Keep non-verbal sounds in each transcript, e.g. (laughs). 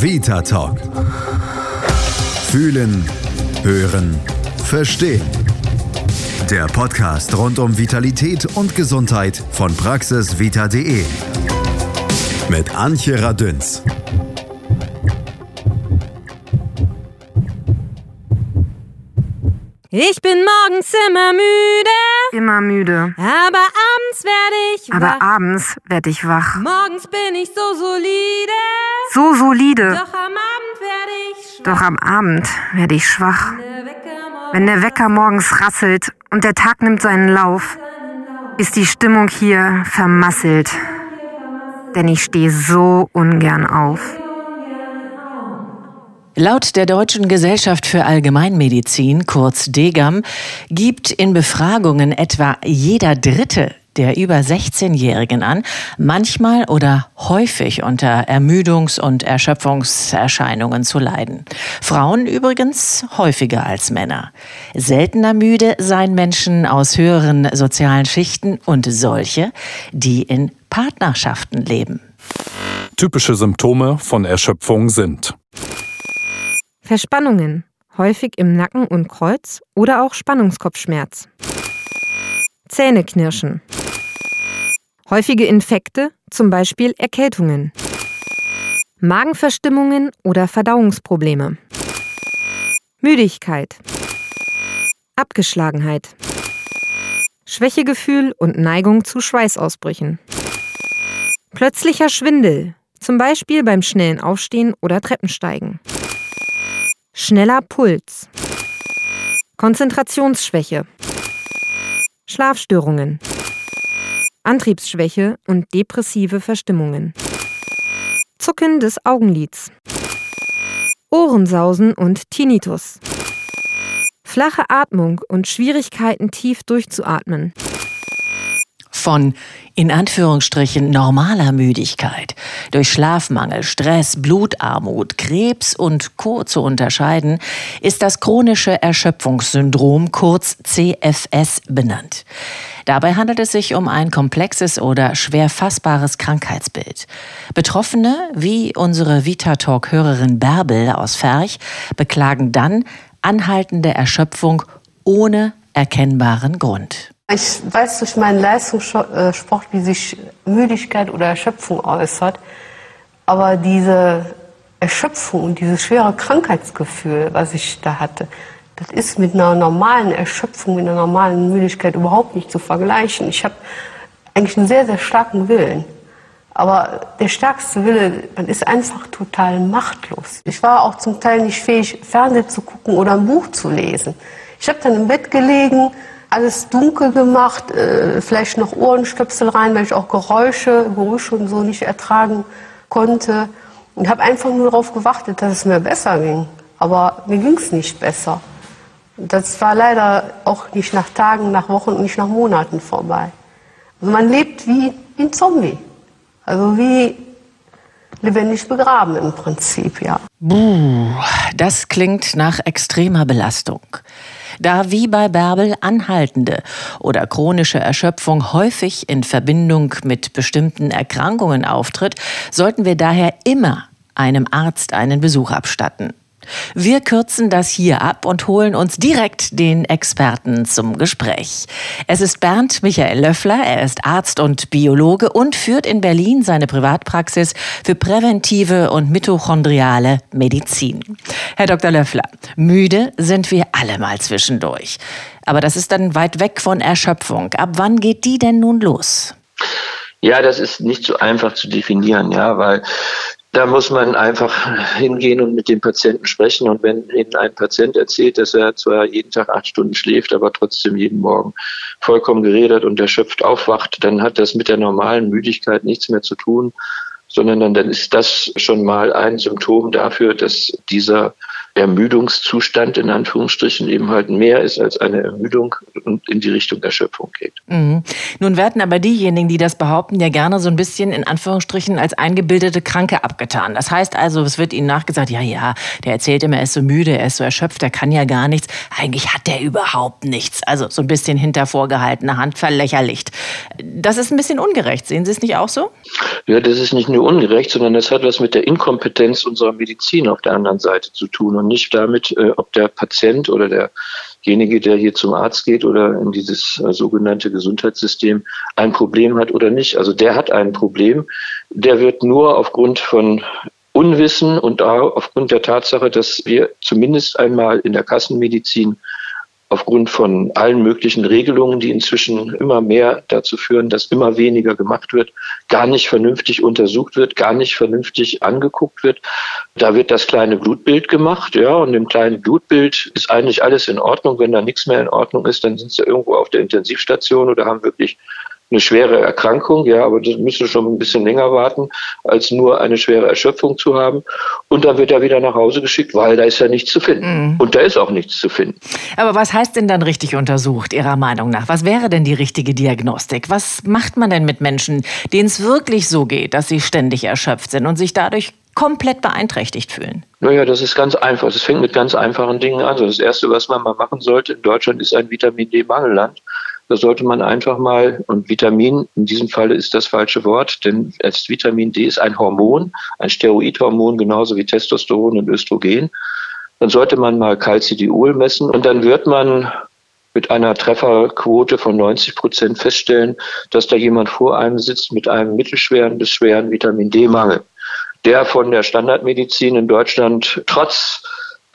Vita Talk. Fühlen, hören, verstehen. Der Podcast rund um Vitalität und Gesundheit von praxisvita.de. Mit Antje Radünz. Ich bin morgens immer müde. Immer müde. Aber abends werde ich Aber wach. abends werde ich wach. Morgens bin ich so solide. So solide. Doch am Abend werde ich schwach. Doch am Abend werde ich schwach. Wenn der Wecker morgens rasselt und der Tag nimmt seinen Lauf, ist die Stimmung hier vermasselt. Denn ich stehe so ungern auf. Laut der Deutschen Gesellschaft für Allgemeinmedizin, kurz DGAM, gibt in Befragungen etwa jeder Dritte der über 16-Jährigen an, manchmal oder häufig unter Ermüdungs- und Erschöpfungserscheinungen zu leiden. Frauen übrigens häufiger als Männer. Seltener müde seien Menschen aus höheren sozialen Schichten und solche, die in Partnerschaften leben. Typische Symptome von Erschöpfung sind Verspannungen, häufig im Nacken und Kreuz oder auch Spannungskopfschmerz. Zähneknirschen. Häufige Infekte, zum Beispiel Erkältungen. Magenverstimmungen oder Verdauungsprobleme. Müdigkeit. Abgeschlagenheit. Schwächegefühl und Neigung zu Schweißausbrüchen. Plötzlicher Schwindel, zum Beispiel beim schnellen Aufstehen oder Treppensteigen. Schneller Puls. Konzentrationsschwäche. Schlafstörungen. Antriebsschwäche und depressive Verstimmungen. Zucken des Augenlids. Ohrensausen und Tinnitus. Flache Atmung und Schwierigkeiten tief durchzuatmen. Von in Anführungsstrichen normaler Müdigkeit durch Schlafmangel, Stress, Blutarmut, Krebs und Co. zu unterscheiden, ist das chronische Erschöpfungssyndrom kurz CFS benannt. Dabei handelt es sich um ein komplexes oder schwer fassbares Krankheitsbild. Betroffene, wie unsere Vitatalk-Hörerin Bärbel aus Ferch, beklagen dann anhaltende Erschöpfung ohne erkennbaren Grund. Ich weiß durch meinen Leistungssport, wie sich Müdigkeit oder Erschöpfung äußert. Aber diese Erschöpfung und dieses schwere Krankheitsgefühl, was ich da hatte, das ist mit einer normalen Erschöpfung, mit einer normalen Müdigkeit überhaupt nicht zu vergleichen. Ich habe eigentlich einen sehr, sehr starken Willen. Aber der stärkste Wille, man ist einfach total machtlos. Ich war auch zum Teil nicht fähig, Fernsehen zu gucken oder ein Buch zu lesen. Ich habe dann im Bett gelegen, alles dunkel gemacht, äh, vielleicht noch Ohrenstöpsel rein, weil ich auch Geräusche, Geräusche und so nicht ertragen konnte. Und habe einfach nur darauf gewartet, dass es mir besser ging. Aber mir ging es nicht besser. Das war leider auch nicht nach Tagen, nach Wochen und nicht nach Monaten vorbei. Also man lebt wie ein Zombie. Also wie lebendig begraben im Prinzip, ja. Buh, das klingt nach extremer Belastung. Da wie bei Bärbel anhaltende oder chronische Erschöpfung häufig in Verbindung mit bestimmten Erkrankungen auftritt, sollten wir daher immer einem Arzt einen Besuch abstatten. Wir kürzen das hier ab und holen uns direkt den Experten zum Gespräch. Es ist Bernd Michael Löffler, er ist Arzt und Biologe und führt in Berlin seine Privatpraxis für präventive und mitochondriale Medizin. Herr Dr. Löffler, müde sind wir alle mal zwischendurch. Aber das ist dann weit weg von Erschöpfung. Ab wann geht die denn nun los? Ja, das ist nicht so einfach zu definieren, ja, weil da muss man einfach hingehen und mit dem Patienten sprechen. Und wenn Ihnen ein Patient erzählt, dass er zwar jeden Tag acht Stunden schläft, aber trotzdem jeden Morgen vollkommen geredet und erschöpft aufwacht, dann hat das mit der normalen Müdigkeit nichts mehr zu tun, sondern dann, dann ist das schon mal ein Symptom dafür, dass dieser Ermüdungszustand in Anführungsstrichen eben halt mehr ist als eine Ermüdung und in die Richtung Erschöpfung geht. Mhm. Nun werden aber diejenigen, die das behaupten, ja gerne so ein bisschen in Anführungsstrichen als eingebildete Kranke abgetan. Das heißt also, es wird ihnen nachgesagt, ja, ja, der erzählt immer, er ist so müde, er ist so erschöpft, er kann ja gar nichts. Eigentlich hat der überhaupt nichts. Also so ein bisschen hinter vorgehaltener Hand verlächerlicht. Das ist ein bisschen ungerecht. Sehen Sie es nicht auch so? Ja, das ist nicht nur ungerecht, sondern das hat was mit der Inkompetenz unserer Medizin auf der anderen Seite zu tun und nicht damit, äh, ob der Patient oder derjenige, der hier zum Arzt geht oder in dieses äh, sogenannte Gesundheitssystem ein Problem hat oder nicht. Also der hat ein Problem. Der wird nur aufgrund von Unwissen und aufgrund der Tatsache, dass wir zumindest einmal in der Kassenmedizin aufgrund von allen möglichen Regelungen, die inzwischen immer mehr dazu führen, dass immer weniger gemacht wird, gar nicht vernünftig untersucht wird, gar nicht vernünftig angeguckt wird. Da wird das kleine Blutbild gemacht, ja, und im kleinen Blutbild ist eigentlich alles in Ordnung. Wenn da nichts mehr in Ordnung ist, dann sind sie irgendwo auf der Intensivstation oder haben wirklich eine schwere Erkrankung, ja, aber das müsste schon ein bisschen länger warten, als nur eine schwere Erschöpfung zu haben. Und dann wird er wieder nach Hause geschickt, weil da ist ja nichts zu finden. Mhm. Und da ist auch nichts zu finden. Aber was heißt denn dann richtig untersucht, Ihrer Meinung nach? Was wäre denn die richtige Diagnostik? Was macht man denn mit Menschen, denen es wirklich so geht, dass sie ständig erschöpft sind und sich dadurch komplett beeinträchtigt fühlen? Naja, das ist ganz einfach. Es fängt mit ganz einfachen Dingen an. Also das Erste, was man mal machen sollte in Deutschland, ist ein Vitamin D-Mangelland. Da sollte man einfach mal, und Vitamin, in diesem Falle ist das falsche Wort, denn als Vitamin D ist ein Hormon, ein Steroidhormon, genauso wie Testosteron und Östrogen. Dann sollte man mal Calcidiol messen und dann wird man mit einer Trefferquote von 90 Prozent feststellen, dass da jemand vor einem sitzt mit einem mittelschweren bis schweren Vitamin D-Mangel, der von der Standardmedizin in Deutschland trotz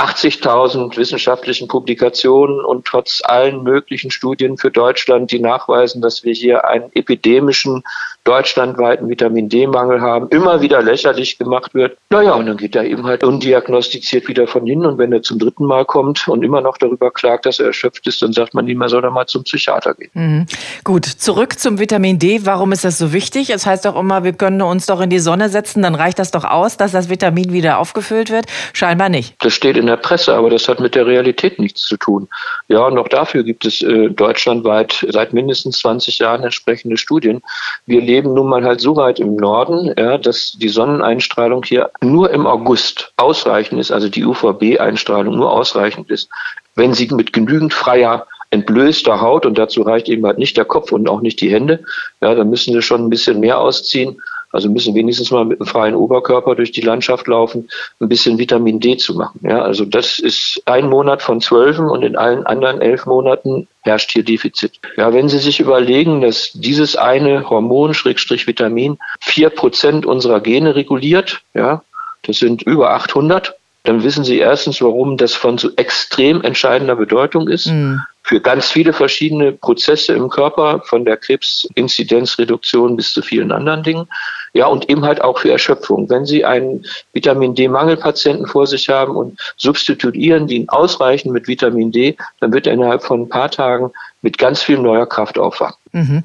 80.000 wissenschaftlichen Publikationen und trotz allen möglichen Studien für Deutschland, die nachweisen, dass wir hier einen epidemischen deutschlandweiten Vitamin D-Mangel haben, immer wieder lächerlich gemacht wird. Naja, und dann geht er eben halt undiagnostiziert wieder von hin. Und wenn er zum dritten Mal kommt und immer noch darüber klagt, dass er erschöpft ist, dann sagt man ihm, er soll doch mal zum Psychiater gehen. Mhm. Gut, zurück zum Vitamin D. Warum ist das so wichtig? Es heißt doch immer, wir können uns doch in die Sonne setzen, dann reicht das doch aus, dass das Vitamin wieder aufgefüllt wird. Scheinbar nicht. Das steht in der Presse, aber das hat mit der Realität nichts zu tun. Ja, und auch dafür gibt es äh, deutschlandweit seit mindestens 20 Jahren entsprechende Studien. Wir leben nun mal halt so weit im Norden, ja, dass die Sonneneinstrahlung hier nur im August ausreichend ist, also die UVB-Einstrahlung nur ausreichend ist, wenn sie mit genügend freier entblößter Haut und dazu reicht eben halt nicht der Kopf und auch nicht die Hände. Ja, dann müssen sie schon ein bisschen mehr ausziehen. Also müssen wenigstens mal mit einem freien Oberkörper durch die Landschaft laufen, ein bisschen Vitamin D zu machen. Ja, also das ist ein Monat von zwölfen und in allen anderen elf Monaten herrscht hier Defizit. Ja, wenn Sie sich überlegen, dass dieses eine Hormon, Schrägstrich Vitamin, vier Prozent unserer Gene reguliert, ja, das sind über 800, dann wissen Sie erstens, warum das von so extrem entscheidender Bedeutung ist. Mhm für ganz viele verschiedene Prozesse im Körper, von der Krebsinzidenzreduktion bis zu vielen anderen Dingen. Ja, und eben halt auch für Erschöpfung. Wenn Sie einen Vitamin D-Mangelpatienten vor sich haben und substituieren die ausreichend mit Vitamin D, dann wird er innerhalb von ein paar Tagen mit ganz viel neuer Kraft aufwachen. Mhm.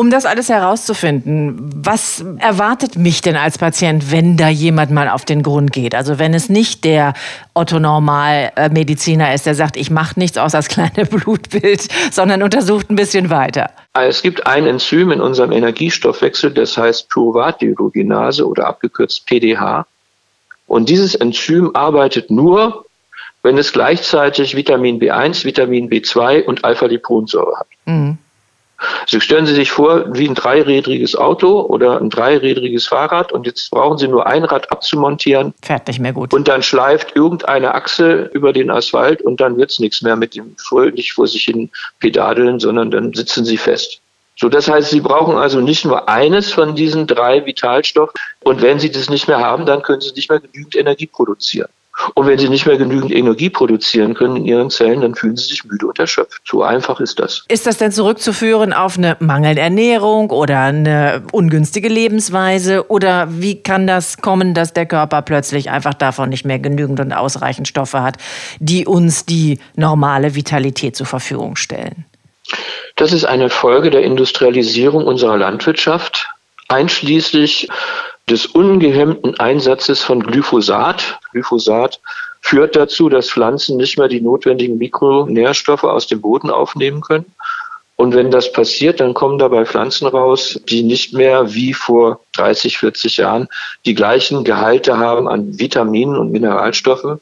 Um das alles herauszufinden, was erwartet mich denn als Patient, wenn da jemand mal auf den Grund geht? Also wenn es nicht der Otto-Normal-Mediziner ist, der sagt, ich mache nichts außer das kleine (laughs) Blutbild, sondern untersucht ein bisschen weiter. Es gibt ein Enzym in unserem Energiestoffwechsel, das heißt Pyruvat-Dehydrogenase oder abgekürzt PDH. Und dieses Enzym arbeitet nur, wenn es gleichzeitig Vitamin B1, Vitamin B2 und Alpha-Liponsäure hat. Mhm. Also stellen Sie sich vor, wie ein dreirädriges Auto oder ein dreirädriges Fahrrad und jetzt brauchen Sie nur ein Rad abzumontieren. Fährt nicht mehr gut. Und dann schleift irgendeine Achse über den Asphalt und dann wird's nichts mehr mit dem fröhlich vor sich hin pedadeln, sondern dann sitzen Sie fest. So, das heißt, Sie brauchen also nicht nur eines von diesen drei Vitalstoffen. Und wenn Sie das nicht mehr haben, dann können Sie nicht mehr genügend Energie produzieren. Und wenn sie nicht mehr genügend Energie produzieren können in ihren Zellen, dann fühlen sie sich müde und erschöpft. So einfach ist das. Ist das denn zurückzuführen auf eine mangelnde Ernährung oder eine ungünstige Lebensweise? Oder wie kann das kommen, dass der Körper plötzlich einfach davon nicht mehr genügend und ausreichend Stoffe hat, die uns die normale Vitalität zur Verfügung stellen? Das ist eine Folge der Industrialisierung unserer Landwirtschaft, einschließlich des ungehemmten Einsatzes von Glyphosat. Glyphosat führt dazu, dass Pflanzen nicht mehr die notwendigen Mikronährstoffe aus dem Boden aufnehmen können. Und wenn das passiert, dann kommen dabei Pflanzen raus, die nicht mehr wie vor 30, 40 Jahren die gleichen Gehalte haben an Vitaminen und Mineralstoffe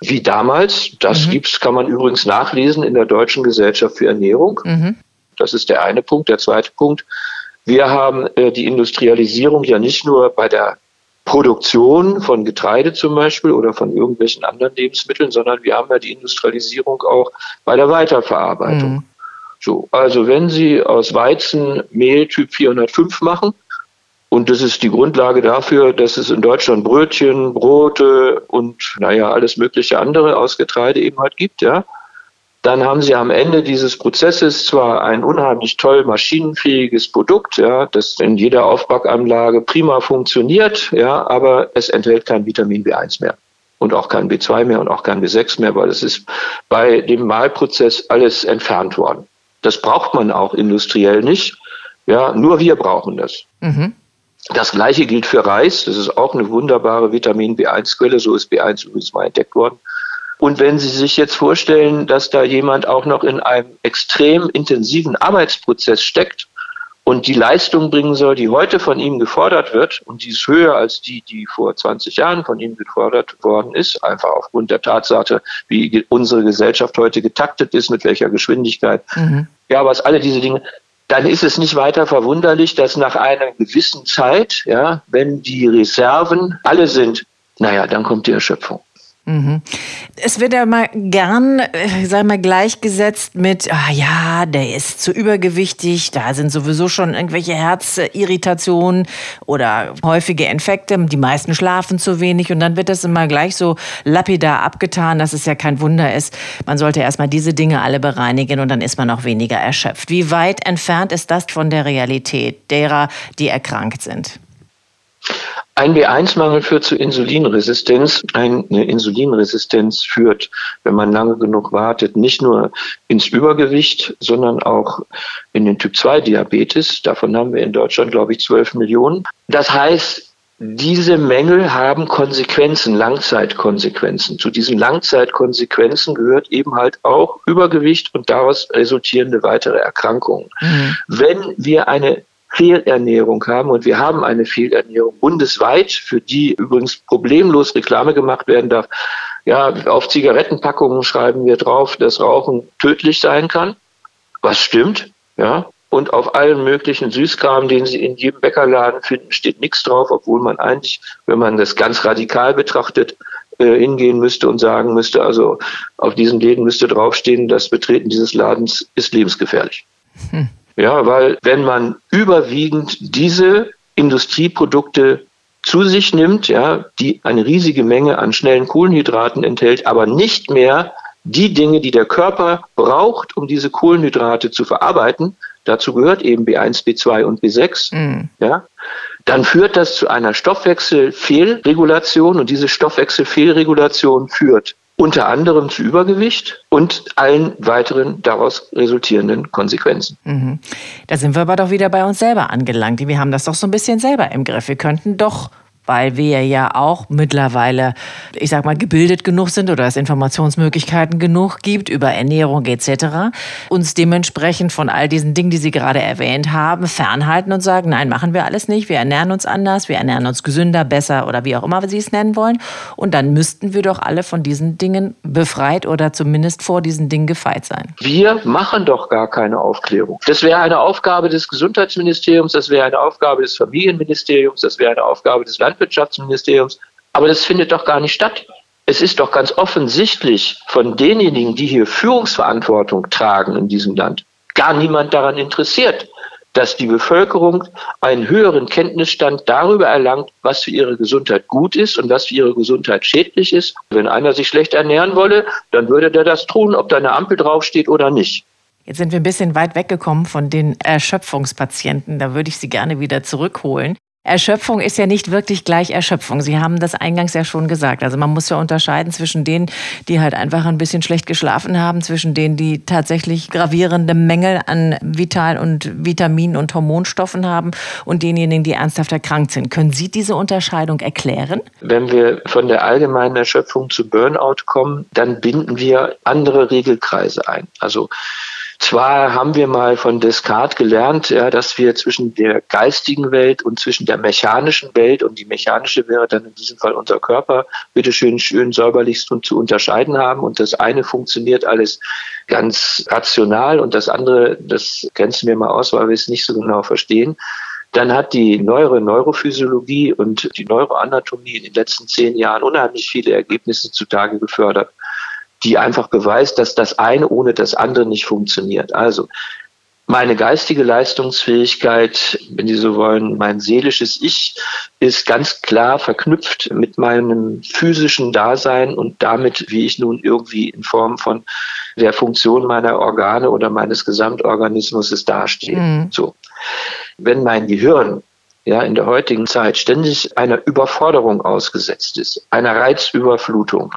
wie damals. Das mhm. gibt's, kann man übrigens nachlesen in der Deutschen Gesellschaft für Ernährung. Mhm. Das ist der eine Punkt. Der zweite Punkt. Wir haben äh, die Industrialisierung ja nicht nur bei der Produktion von Getreide zum Beispiel oder von irgendwelchen anderen Lebensmitteln, sondern wir haben ja die Industrialisierung auch bei der Weiterverarbeitung. Mhm. So, also wenn Sie aus Weizen Mehl Typ 405 machen, und das ist die Grundlage dafür, dass es in Deutschland Brötchen, Brote und naja, alles mögliche andere aus Getreide eben halt gibt, ja. Dann haben Sie am Ende dieses Prozesses zwar ein unheimlich toll maschinenfähiges Produkt, ja, das in jeder Aufbackanlage prima funktioniert, ja, aber es enthält kein Vitamin B1 mehr und auch kein B2 mehr und auch kein B6 mehr, weil es ist bei dem Mahlprozess alles entfernt worden. Das braucht man auch industriell nicht. Ja, nur wir brauchen das. Mhm. Das gleiche gilt für Reis. Das ist auch eine wunderbare Vitamin B1-Quelle. So ist B1 übrigens mal entdeckt worden. Und wenn Sie sich jetzt vorstellen, dass da jemand auch noch in einem extrem intensiven Arbeitsprozess steckt und die Leistung bringen soll, die heute von ihm gefordert wird, und die ist höher als die, die vor 20 Jahren von ihm gefordert worden ist, einfach aufgrund der Tatsache, wie unsere Gesellschaft heute getaktet ist, mit welcher Geschwindigkeit. Mhm. Ja, was alle diese Dinge, dann ist es nicht weiter verwunderlich, dass nach einer gewissen Zeit, ja, wenn die Reserven alle sind, naja, dann kommt die Erschöpfung. Mhm. Es wird ja mal gern, äh, sag mal, gleichgesetzt mit, ah ja, der ist zu übergewichtig, da sind sowieso schon irgendwelche Herzirritationen oder häufige Infekte, die meisten schlafen zu wenig und dann wird das immer gleich so lapidar abgetan, dass es ja kein Wunder ist. Man sollte erstmal diese Dinge alle bereinigen und dann ist man auch weniger erschöpft. Wie weit entfernt ist das von der Realität derer, die erkrankt sind? Ein B1-Mangel führt zu Insulinresistenz. Eine Insulinresistenz führt, wenn man lange genug wartet, nicht nur ins Übergewicht, sondern auch in den Typ-2-Diabetes. Davon haben wir in Deutschland, glaube ich, 12 Millionen. Das heißt, diese Mängel haben Konsequenzen, Langzeitkonsequenzen. Zu diesen Langzeitkonsequenzen gehört eben halt auch Übergewicht und daraus resultierende weitere Erkrankungen. Mhm. Wenn wir eine Fehlernährung haben und wir haben eine Fehlernährung bundesweit, für die übrigens problemlos Reklame gemacht werden darf. Ja, auf Zigarettenpackungen schreiben wir drauf, dass Rauchen tödlich sein kann, was stimmt, ja. Und auf allen möglichen Süßkram, den Sie in jedem Bäckerladen finden, steht nichts drauf, obwohl man eigentlich, wenn man das ganz radikal betrachtet, äh, hingehen müsste und sagen müsste, also auf diesen Läden müsste draufstehen, das Betreten dieses Ladens ist lebensgefährlich. Hm. Ja, weil wenn man überwiegend diese Industrieprodukte zu sich nimmt, ja, die eine riesige Menge an schnellen Kohlenhydraten enthält, aber nicht mehr die Dinge, die der Körper braucht, um diese Kohlenhydrate zu verarbeiten, dazu gehört eben B1, B2 und B6, mhm. ja, dann führt das zu einer Stoffwechselfehlregulation und diese Stoffwechselfehlregulation führt unter anderem zu Übergewicht und allen weiteren daraus resultierenden Konsequenzen. Mhm. Da sind wir aber doch wieder bei uns selber angelangt. Wir haben das doch so ein bisschen selber im Griff. Wir könnten doch weil wir ja auch mittlerweile, ich sag mal, gebildet genug sind oder es Informationsmöglichkeiten genug gibt über Ernährung etc., uns dementsprechend von all diesen Dingen, die Sie gerade erwähnt haben, fernhalten und sagen, nein, machen wir alles nicht, wir ernähren uns anders, wir ernähren uns gesünder, besser oder wie auch immer Sie es nennen wollen. Und dann müssten wir doch alle von diesen Dingen befreit oder zumindest vor diesen Dingen gefeit sein. Wir machen doch gar keine Aufklärung. Das wäre eine Aufgabe des Gesundheitsministeriums, das wäre eine Aufgabe des Familienministeriums, das wäre eine Aufgabe des Landes Landwirtschaftsministeriums. Aber das findet doch gar nicht statt. Es ist doch ganz offensichtlich von denjenigen, die hier Führungsverantwortung tragen in diesem Land, gar niemand daran interessiert, dass die Bevölkerung einen höheren Kenntnisstand darüber erlangt, was für ihre Gesundheit gut ist und was für ihre Gesundheit schädlich ist. Wenn einer sich schlecht ernähren wolle, dann würde der das tun, ob da eine Ampel draufsteht oder nicht. Jetzt sind wir ein bisschen weit weggekommen von den Erschöpfungspatienten. Da würde ich Sie gerne wieder zurückholen. Erschöpfung ist ja nicht wirklich gleich Erschöpfung. Sie haben das eingangs ja schon gesagt. Also man muss ja unterscheiden zwischen denen, die halt einfach ein bisschen schlecht geschlafen haben, zwischen denen, die tatsächlich gravierende Mängel an Vital- und Vitamin- und Hormonstoffen haben und denjenigen, die ernsthaft erkrankt sind. Können Sie diese Unterscheidung erklären? Wenn wir von der allgemeinen Erschöpfung zu Burnout kommen, dann binden wir andere Regelkreise ein. Also zwar haben wir mal von Descartes gelernt, ja, dass wir zwischen der geistigen Welt und zwischen der mechanischen Welt und die mechanische wäre dann in diesem Fall unser Körper, bitteschön schön säuberlichst und zu unterscheiden haben. Und das eine funktioniert alles ganz rational und das andere, das grenzen wir mal aus, weil wir es nicht so genau verstehen. Dann hat die neuere Neurophysiologie und die Neuroanatomie in den letzten zehn Jahren unheimlich viele Ergebnisse zutage gefördert die einfach beweist, dass das eine ohne das andere nicht funktioniert. Also meine geistige Leistungsfähigkeit, wenn Sie so wollen, mein seelisches Ich ist ganz klar verknüpft mit meinem physischen Dasein und damit, wie ich nun irgendwie in Form von der Funktion meiner Organe oder meines Gesamtorganismus dastehe. Mhm. So. Wenn mein Gehirn ja, in der heutigen Zeit ständig einer Überforderung ausgesetzt ist, einer Reizüberflutung,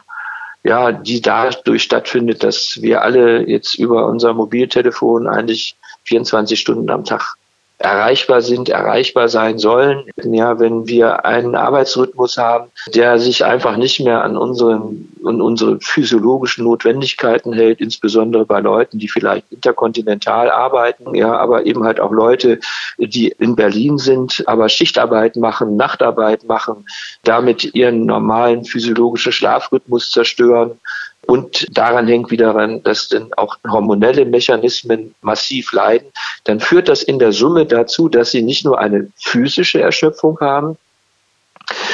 ja, die dadurch stattfindet, dass wir alle jetzt über unser Mobiltelefon eigentlich 24 Stunden am Tag erreichbar sind, erreichbar sein sollen. Ja, wenn wir einen Arbeitsrhythmus haben, der sich einfach nicht mehr an unseren, an unsere physiologischen Notwendigkeiten hält, insbesondere bei Leuten, die vielleicht interkontinental arbeiten, ja, aber eben halt auch Leute, die in Berlin sind, aber Schichtarbeit machen, Nachtarbeit machen, damit ihren normalen physiologischen Schlafrhythmus zerstören. Und daran hängt wieder ran, dass dann auch hormonelle Mechanismen massiv leiden, dann führt das in der Summe dazu, dass sie nicht nur eine physische Erschöpfung haben,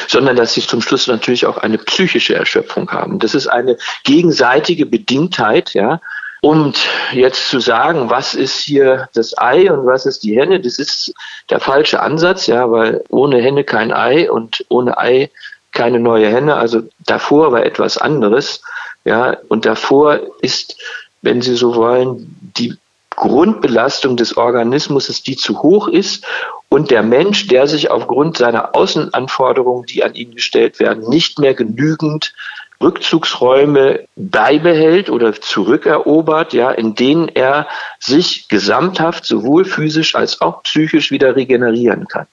sondern dass sie zum Schluss natürlich auch eine psychische Erschöpfung haben. Das ist eine gegenseitige Bedingtheit, ja. Und jetzt zu sagen, was ist hier das Ei und was ist die Henne, das ist der falsche Ansatz, ja, weil ohne Henne kein Ei und ohne Ei keine neue Henne. Also davor war etwas anderes. Ja, und davor ist, wenn Sie so wollen, die Grundbelastung des Organismus, die zu hoch ist und der Mensch, der sich aufgrund seiner Außenanforderungen, die an ihn gestellt werden, nicht mehr genügend Rückzugsräume beibehält oder zurückerobert, ja, in denen er sich gesamthaft sowohl physisch als auch psychisch wieder regenerieren kann.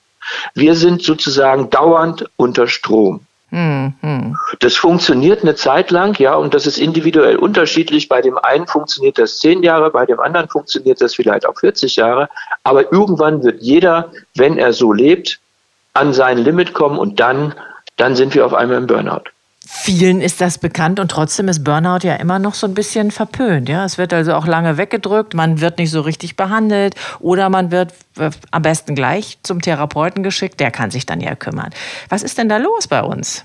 Wir sind sozusagen dauernd unter Strom. Mhm. Das funktioniert eine Zeit lang, ja, und das ist individuell unterschiedlich. Bei dem einen funktioniert das zehn Jahre, bei dem anderen funktioniert das vielleicht auch 40 Jahre. Aber irgendwann wird jeder, wenn er so lebt, an sein Limit kommen und dann, dann sind wir auf einmal im Burnout. Vielen ist das bekannt und trotzdem ist Burnout ja immer noch so ein bisschen verpönt. Ja? Es wird also auch lange weggedrückt, man wird nicht so richtig behandelt oder man wird äh, am besten gleich zum Therapeuten geschickt, der kann sich dann ja kümmern. Was ist denn da los bei uns?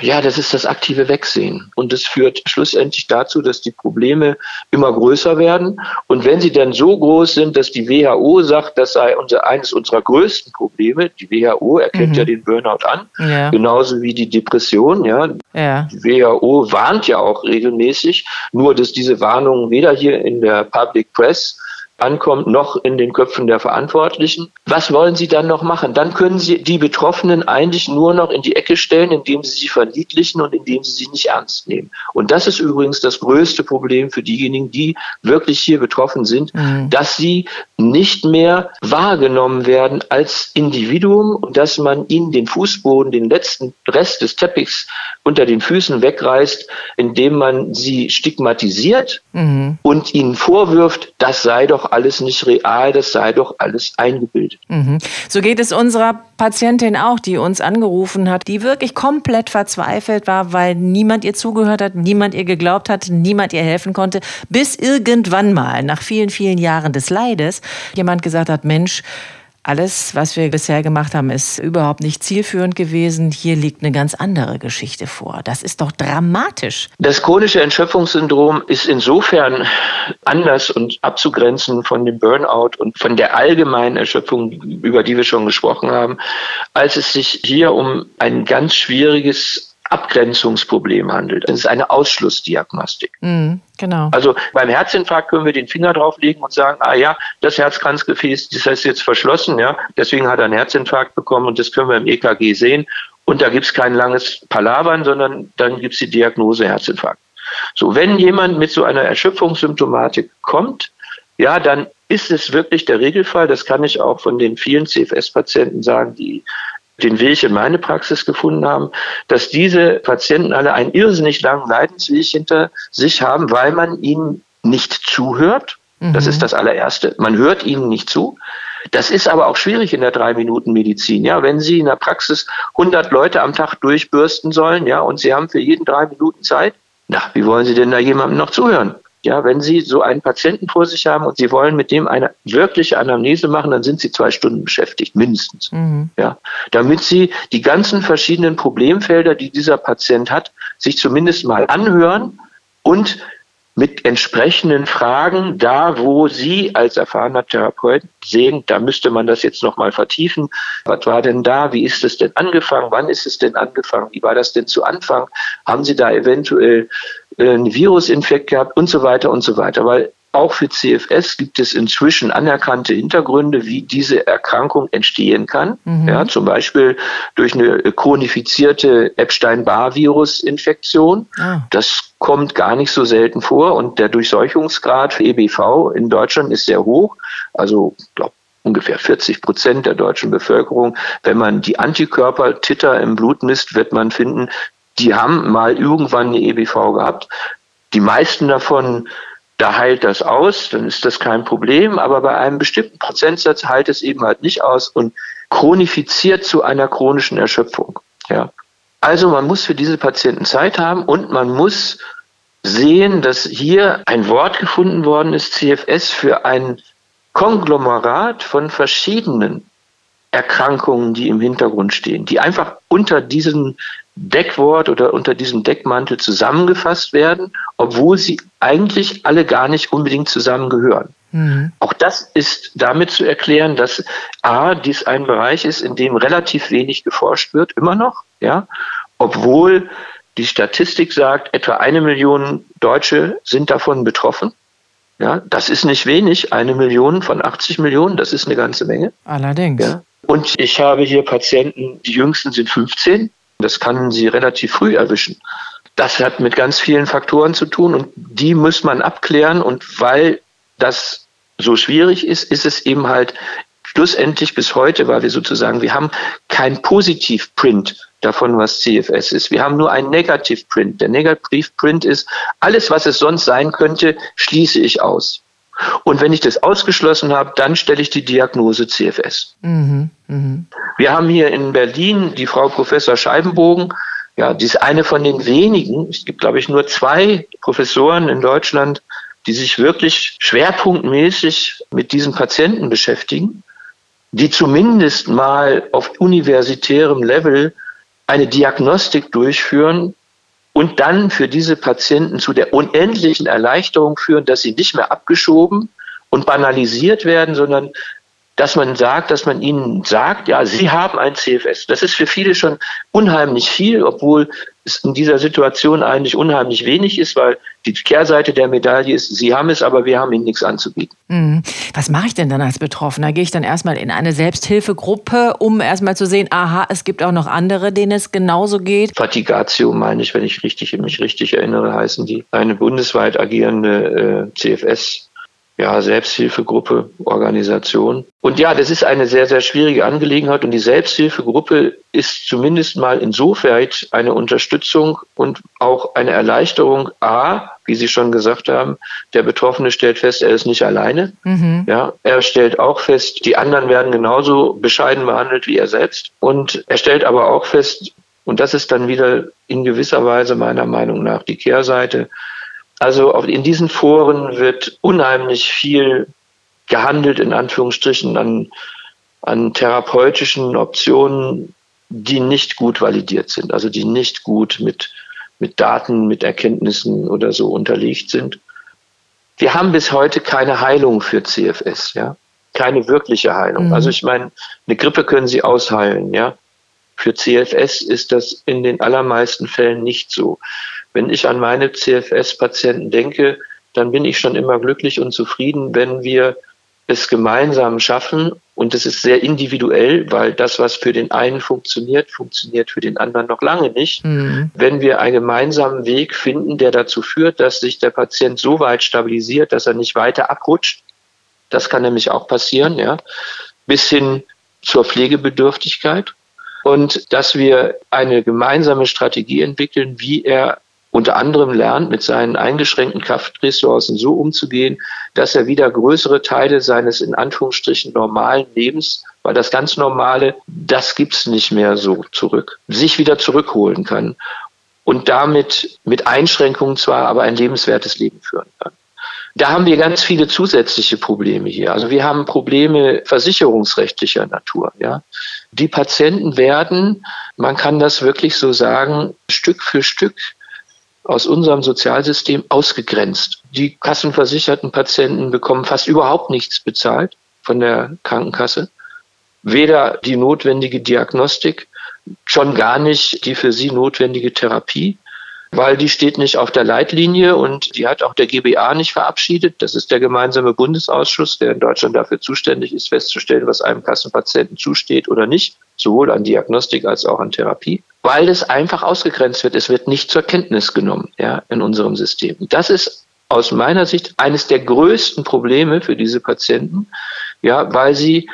Ja, das ist das aktive Wegsehen. Und es führt schlussendlich dazu, dass die Probleme immer größer werden. Und wenn sie dann so groß sind, dass die WHO sagt, das sei unser, eines unserer größten Probleme, die WHO erkennt mhm. ja den Burnout an, ja. genauso wie die Depression, ja. Ja. Die WHO warnt ja auch regelmäßig, nur dass diese Warnungen weder hier in der Public Press ankommt, noch in den Köpfen der Verantwortlichen. Was wollen Sie dann noch machen? Dann können Sie die Betroffenen eigentlich nur noch in die Ecke stellen, indem Sie sie verniedlichen und indem Sie sie nicht ernst nehmen. Und das ist übrigens das größte Problem für diejenigen, die wirklich hier betroffen sind, mhm. dass sie nicht mehr wahrgenommen werden als Individuum und dass man ihnen den Fußboden, den letzten Rest des Teppichs unter den Füßen wegreißt, indem man sie stigmatisiert mhm. und ihnen vorwirft, das sei doch alles nicht real, das sei doch alles eingebildet. Mhm. So geht es unserer Patientin auch, die uns angerufen hat, die wirklich komplett verzweifelt war, weil niemand ihr zugehört hat, niemand ihr geglaubt hat, niemand ihr helfen konnte, bis irgendwann mal, nach vielen, vielen Jahren des Leides, jemand gesagt hat, Mensch, alles, was wir bisher gemacht haben, ist überhaupt nicht zielführend gewesen. Hier liegt eine ganz andere Geschichte vor. Das ist doch dramatisch. Das chronische Entschöpfungssyndrom ist insofern anders und abzugrenzen von dem Burnout und von der allgemeinen Erschöpfung, über die wir schon gesprochen haben, als es sich hier um ein ganz schwieriges Abgrenzungsproblem handelt. Das ist eine Ausschlussdiagnostik. Mhm, genau. Also beim Herzinfarkt können wir den Finger drauflegen und sagen, ah ja, das Herzkranzgefäß, das ist jetzt verschlossen, ja, deswegen hat er einen Herzinfarkt bekommen und das können wir im EKG sehen. Und da gibt es kein langes Palavern, sondern dann gibt es die Diagnose Herzinfarkt. So, wenn jemand mit so einer Erschöpfungssymptomatik kommt, ja, dann ist es wirklich der Regelfall. Das kann ich auch von den vielen CFS-Patienten sagen, die den Weg in meine Praxis gefunden haben, dass diese Patienten alle einen irrsinnig langen Leidensweg hinter sich haben, weil man ihnen nicht zuhört. Das ist das allererste. Man hört ihnen nicht zu. Das ist aber auch schwierig in der Drei-Minuten-Medizin. Ja, wenn Sie in der Praxis 100 Leute am Tag durchbürsten sollen, ja, und Sie haben für jeden drei Minuten Zeit, na, wie wollen Sie denn da jemandem noch zuhören? Ja, wenn Sie so einen Patienten vor sich haben und Sie wollen mit dem eine wirkliche Anamnese machen, dann sind Sie zwei Stunden beschäftigt, mindestens. Mhm. Ja, damit Sie die ganzen verschiedenen Problemfelder, die dieser Patient hat, sich zumindest mal anhören und mit entsprechenden Fragen, da wo Sie als erfahrener Therapeut sehen, da müsste man das jetzt nochmal vertiefen. Was war denn da? Wie ist es denn angefangen? Wann ist es denn angefangen? Wie war das denn zu Anfang? Haben Sie da eventuell einen Virusinfekt gehabt und so weiter und so weiter? Weil auch für CFS gibt es inzwischen anerkannte Hintergründe, wie diese Erkrankung entstehen kann. Mhm. Ja, zum Beispiel durch eine chronifizierte Epstein-Barr-Virus-Infektion. Ah. Das kommt gar nicht so selten vor und der Durchseuchungsgrad für EBV in Deutschland ist sehr hoch. Also, glaube ungefähr 40 Prozent der deutschen Bevölkerung. Wenn man die Antikörpertitter im Blut misst, wird man finden, die haben mal irgendwann eine EBV gehabt. Die meisten davon da heilt das aus, dann ist das kein Problem, aber bei einem bestimmten Prozentsatz heilt es eben halt nicht aus und chronifiziert zu einer chronischen Erschöpfung. Ja. Also man muss für diese Patienten Zeit haben und man muss sehen, dass hier ein Wort gefunden worden ist, CFS, für ein Konglomerat von verschiedenen Erkrankungen, die im Hintergrund stehen, die einfach unter diesem Deckwort oder unter diesem Deckmantel zusammengefasst werden, obwohl sie eigentlich alle gar nicht unbedingt zusammengehören. Mhm. Auch das ist damit zu erklären, dass A, dies ein Bereich ist, in dem relativ wenig geforscht wird, immer noch, ja, obwohl die Statistik sagt, etwa eine Million Deutsche sind davon betroffen. Ja, das ist nicht wenig. Eine Million von 80 Millionen, das ist eine ganze Menge. Allerdings. Ja. Und ich habe hier Patienten, die jüngsten sind 15. Das kann sie relativ früh erwischen. Das hat mit ganz vielen Faktoren zu tun und die muss man abklären. Und weil das so schwierig ist, ist es eben halt schlussendlich bis heute, weil wir sozusagen, wir haben kein Positivprint davon, was CFS ist. Wir haben nur ein Negativprint. Der Negativprint ist, alles, was es sonst sein könnte, schließe ich aus. Und wenn ich das ausgeschlossen habe, dann stelle ich die Diagnose CFS. Mhm. Mhm. Wir haben hier in Berlin die Frau Professor Scheibenbogen. Ja, die ist eine von den wenigen. Es gibt, glaube ich, nur zwei Professoren in Deutschland, die sich wirklich schwerpunktmäßig mit diesen Patienten beschäftigen, die zumindest mal auf universitärem Level eine Diagnostik durchführen und dann für diese Patienten zu der unendlichen Erleichterung führen, dass sie nicht mehr abgeschoben und banalisiert werden, sondern dass man sagt, dass man ihnen sagt, ja, sie haben ein CFS. Das ist für viele schon unheimlich viel, obwohl es in dieser Situation eigentlich unheimlich wenig ist, weil die Kehrseite der Medaille ist, sie haben es, aber wir haben ihnen nichts anzubieten. Mhm. Was mache ich denn dann als Betroffener? Gehe ich dann erstmal in eine Selbsthilfegruppe, um erstmal zu sehen, aha, es gibt auch noch andere, denen es genauso geht? Fatigatio meine ich, wenn ich richtig, mich richtig erinnere, heißen die. Eine bundesweit agierende äh, CFS ja, Selbsthilfegruppe, Organisation. Und ja, das ist eine sehr, sehr schwierige Angelegenheit und die Selbsthilfegruppe ist zumindest mal insofern eine Unterstützung und auch eine Erleichterung. A, wie Sie schon gesagt haben, der Betroffene stellt fest, er ist nicht alleine. Mhm. Ja, er stellt auch fest, die anderen werden genauso bescheiden behandelt wie er selbst. Und er stellt aber auch fest, und das ist dann wieder in gewisser Weise meiner Meinung nach die Kehrseite, also in diesen Foren wird unheimlich viel gehandelt, in Anführungsstrichen, an, an therapeutischen Optionen, die nicht gut validiert sind, also die nicht gut mit, mit Daten, mit Erkenntnissen oder so unterlegt sind. Wir haben bis heute keine Heilung für CFS, ja. Keine wirkliche Heilung. Mhm. Also ich meine, eine Grippe können Sie ausheilen, ja. Für CFS ist das in den allermeisten Fällen nicht so. Wenn ich an meine CFS-Patienten denke, dann bin ich schon immer glücklich und zufrieden, wenn wir es gemeinsam schaffen. Und es ist sehr individuell, weil das, was für den einen funktioniert, funktioniert für den anderen noch lange nicht. Mhm. Wenn wir einen gemeinsamen Weg finden, der dazu führt, dass sich der Patient so weit stabilisiert, dass er nicht weiter abrutscht, das kann nämlich auch passieren, ja, bis hin zur Pflegebedürftigkeit. Und dass wir eine gemeinsame Strategie entwickeln, wie er unter anderem lernt, mit seinen eingeschränkten Kraftressourcen so umzugehen, dass er wieder größere Teile seines in Anführungsstrichen normalen Lebens, weil das ganz Normale, das gibt's nicht mehr so zurück, sich wieder zurückholen kann und damit mit Einschränkungen zwar, aber ein lebenswertes Leben führen kann. Da haben wir ganz viele zusätzliche Probleme hier. Also wir haben Probleme versicherungsrechtlicher Natur. Ja. Die Patienten werden, man kann das wirklich so sagen, Stück für Stück aus unserem Sozialsystem ausgegrenzt. Die kassenversicherten Patienten bekommen fast überhaupt nichts bezahlt von der Krankenkasse. Weder die notwendige Diagnostik, schon gar nicht die für sie notwendige Therapie, weil die steht nicht auf der Leitlinie und die hat auch der GBA nicht verabschiedet. Das ist der gemeinsame Bundesausschuss, der in Deutschland dafür zuständig ist, festzustellen, was einem Kassenpatienten zusteht oder nicht, sowohl an Diagnostik als auch an Therapie weil es einfach ausgegrenzt wird. Es wird nicht zur Kenntnis genommen ja, in unserem System. Das ist aus meiner Sicht eines der größten Probleme für diese Patienten, ja, weil sie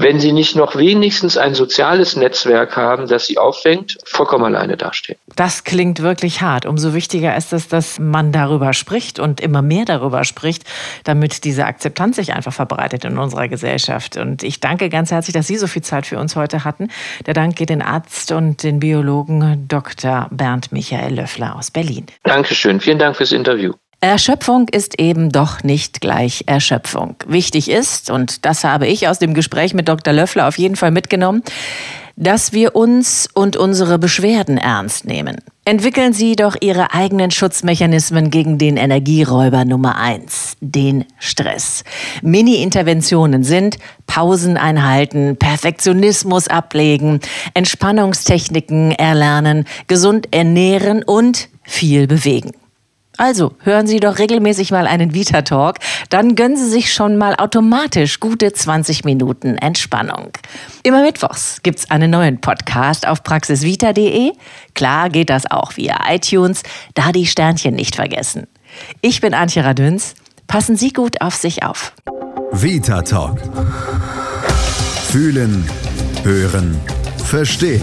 wenn sie nicht noch wenigstens ein soziales Netzwerk haben, das sie auffängt, vollkommen alleine dastehen. Das klingt wirklich hart. Umso wichtiger ist es, dass man darüber spricht und immer mehr darüber spricht, damit diese Akzeptanz sich einfach verbreitet in unserer Gesellschaft. Und ich danke ganz herzlich, dass Sie so viel Zeit für uns heute hatten. Der Dank geht den Arzt und den Biologen Dr. Bernd Michael Löffler aus Berlin. Dankeschön. Vielen Dank fürs Interview. Erschöpfung ist eben doch nicht gleich Erschöpfung. Wichtig ist, und das habe ich aus dem Gespräch mit Dr. Löffler auf jeden Fall mitgenommen, dass wir uns und unsere Beschwerden ernst nehmen. Entwickeln Sie doch Ihre eigenen Schutzmechanismen gegen den Energieräuber Nummer eins, den Stress. Mini-Interventionen sind Pausen einhalten, Perfektionismus ablegen, Entspannungstechniken erlernen, gesund ernähren und viel bewegen. Also hören Sie doch regelmäßig mal einen Vita Talk, dann gönnen Sie sich schon mal automatisch gute 20 Minuten Entspannung. Immer mittwochs gibt's einen neuen Podcast auf praxisvita.de. Klar geht das auch via iTunes, da die Sternchen nicht vergessen. Ich bin Antje Radüns. Passen Sie gut auf sich auf. Vita Talk. Fühlen, hören, verstehen.